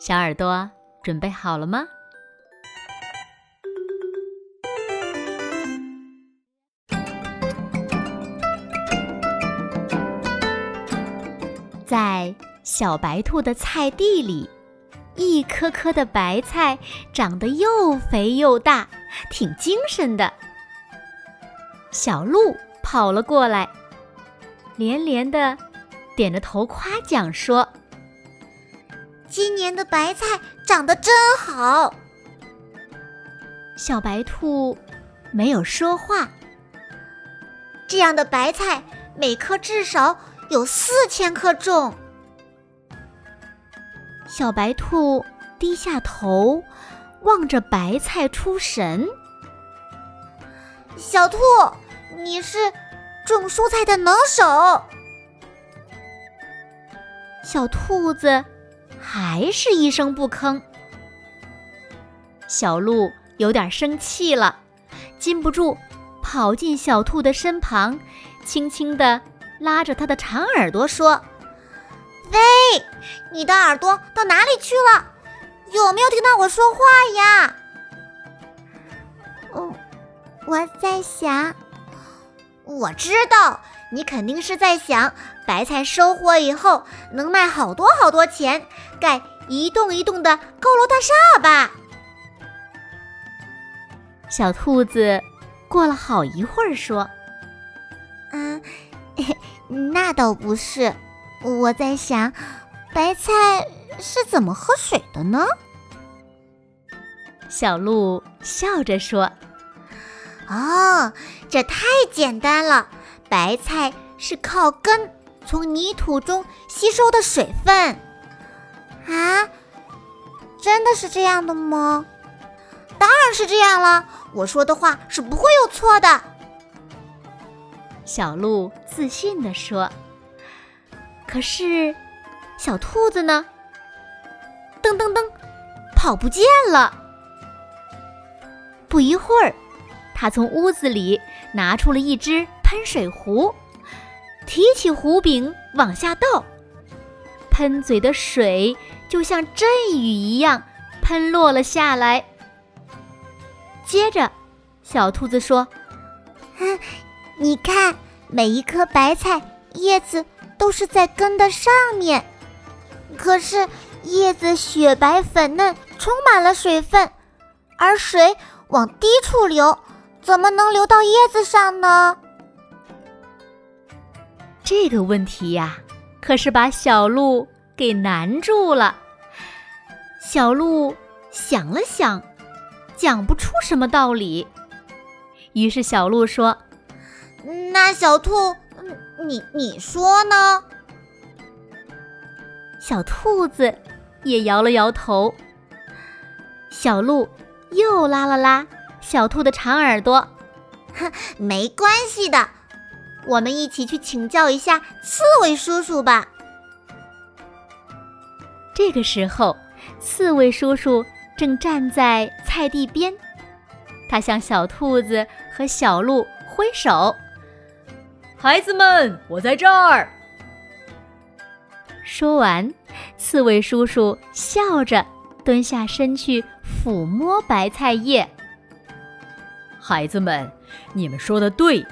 小耳朵准备好了吗？在小白兔的菜地里，一颗颗的白菜长得又肥又大，挺精神的。小鹿跑了过来，连连的点着头夸奖说。今年的白菜长得真好。小白兔没有说话。这样的白菜每颗至少有四千克重。小白兔低下头，望着白菜出神。小兔，你是种蔬菜的能手。小兔子。还是一声不吭。小鹿有点生气了，禁不住跑进小兔的身旁，轻轻地拉着它的长耳朵说：“喂，你的耳朵到哪里去了？有没有听到我说话呀？”“嗯，我在想。”“我知道，你肯定是在想。”白菜收获以后能卖好多好多钱，盖一栋一栋的高楼大厦吧？小兔子过了好一会儿说：“嗯，那倒不是，我在想，白菜是怎么喝水的呢？”小鹿笑着说：“哦，这太简单了，白菜是靠根。”从泥土中吸收的水分，啊，真的是这样的吗？当然是这样了，我说的话是不会有错的。小鹿自信地说。可是，小兔子呢？噔噔噔，跑不见了。不一会儿，它从屋子里拿出了一只喷水壶。提起壶柄往下倒，喷嘴的水就像阵雨一样喷落了下来。接着，小兔子说：“哼你看，每一颗白菜叶子都是在根的上面，可是叶子雪白粉嫩，充满了水分，而水往低处流，怎么能流到叶子上呢？”这个问题呀，可是把小鹿给难住了。小鹿想了想，讲不出什么道理。于是小鹿说：“那小兔，你你说呢？”小兔子也摇了摇头。小鹿又拉了拉小兔的长耳朵：“哼，没关系的。”我们一起去请教一下刺猬叔叔吧。这个时候，刺猬叔叔正站在菜地边，他向小兔子和小鹿挥手：“孩子们，我在这儿。”说完，刺猬叔叔笑着蹲下身去抚摸白菜叶。孩子们，你们说的对。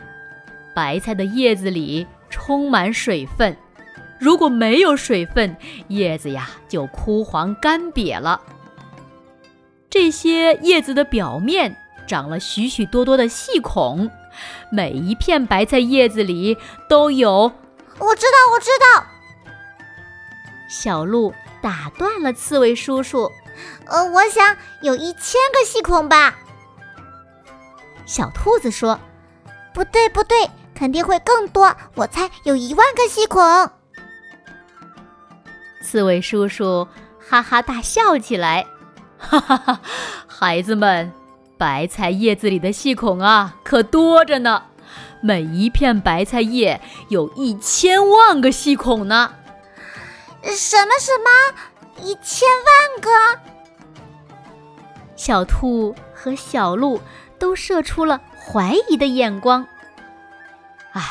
白菜的叶子里充满水分，如果没有水分，叶子呀就枯黄干瘪了。这些叶子的表面长了许许多多的细孔，每一片白菜叶子里都有。我知道，我知道。小鹿打断了刺猬叔叔。呃，我想有一千个细孔吧。小兔子说：“不对，不对。”肯定会更多，我猜有一万个细孔。刺猬叔叔哈哈大笑起来。哈哈哈，孩子们，白菜叶子里的细孔啊，可多着呢。每一片白菜叶有一千万个细孔呢。什么什么？一千万个？小兔和小鹿都射出了怀疑的眼光。唉，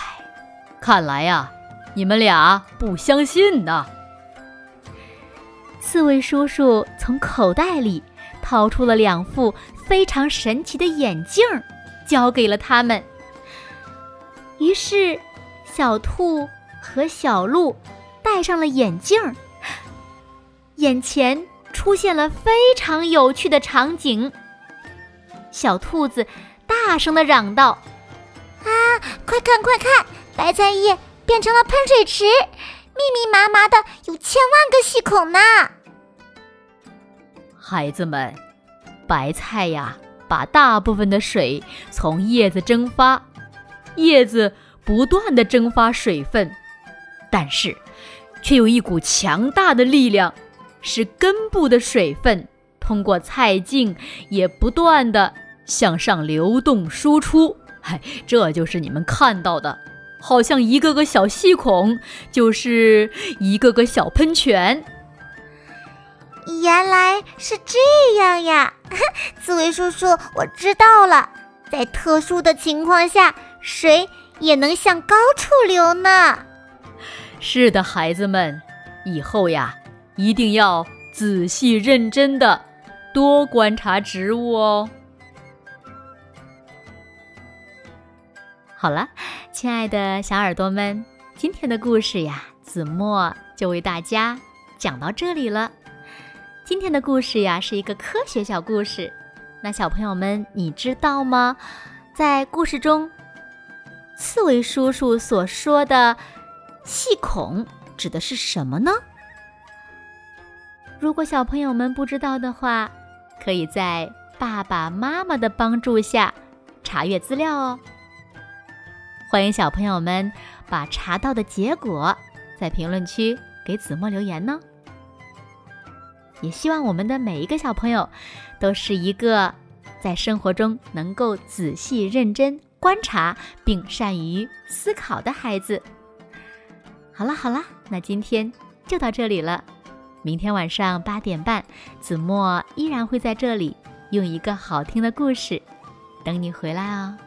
看来呀，你们俩不相信呢。刺猬叔叔从口袋里掏出了两副非常神奇的眼镜，交给了他们。于是，小兔和小鹿戴上了眼镜，眼前出现了非常有趣的场景。小兔子大声的嚷道：“啊，快看快看，白菜叶变成了喷水池，密密麻麻的，有千万个细孔呢！”孩子们，白菜呀，把大部分的水从叶子蒸发。叶子不断的蒸发水分，但是却有一股强大的力量，使根部的水分通过菜茎也不断的向上流动输出。嗨，这就是你们看到的，好像一个个小细孔，就是一个个小喷泉。原来是这样呀，刺猬叔叔，我知道了，在特殊的情况下。水也能向高处流呢。是的，孩子们，以后呀，一定要仔细认真的多观察植物哦。好了，亲爱的小耳朵们，今天的故事呀，子墨就为大家讲到这里了。今天的故事呀，是一个科学小故事。那小朋友们，你知道吗？在故事中。刺猬叔叔所说的细孔指的是什么呢？如果小朋友们不知道的话，可以在爸爸妈妈的帮助下查阅资料哦。欢迎小朋友们把查到的结果在评论区给子墨留言呢。也希望我们的每一个小朋友都是一个在生活中能够仔细认真。观察并善于思考的孩子。好了好了，那今天就到这里了。明天晚上八点半，子墨依然会在这里用一个好听的故事等你回来哦。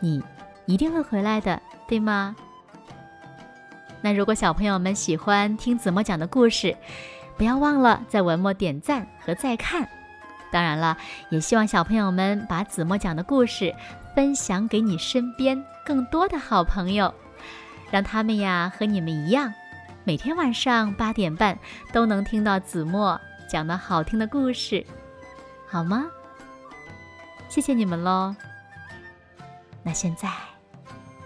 你一定会回来的，对吗？那如果小朋友们喜欢听子墨讲的故事，不要忘了在文末点赞和再看。当然了，也希望小朋友们把子墨讲的故事。分享给你身边更多的好朋友，让他们呀和你们一样，每天晚上八点半都能听到子墨讲的好听的故事，好吗？谢谢你们喽。那现在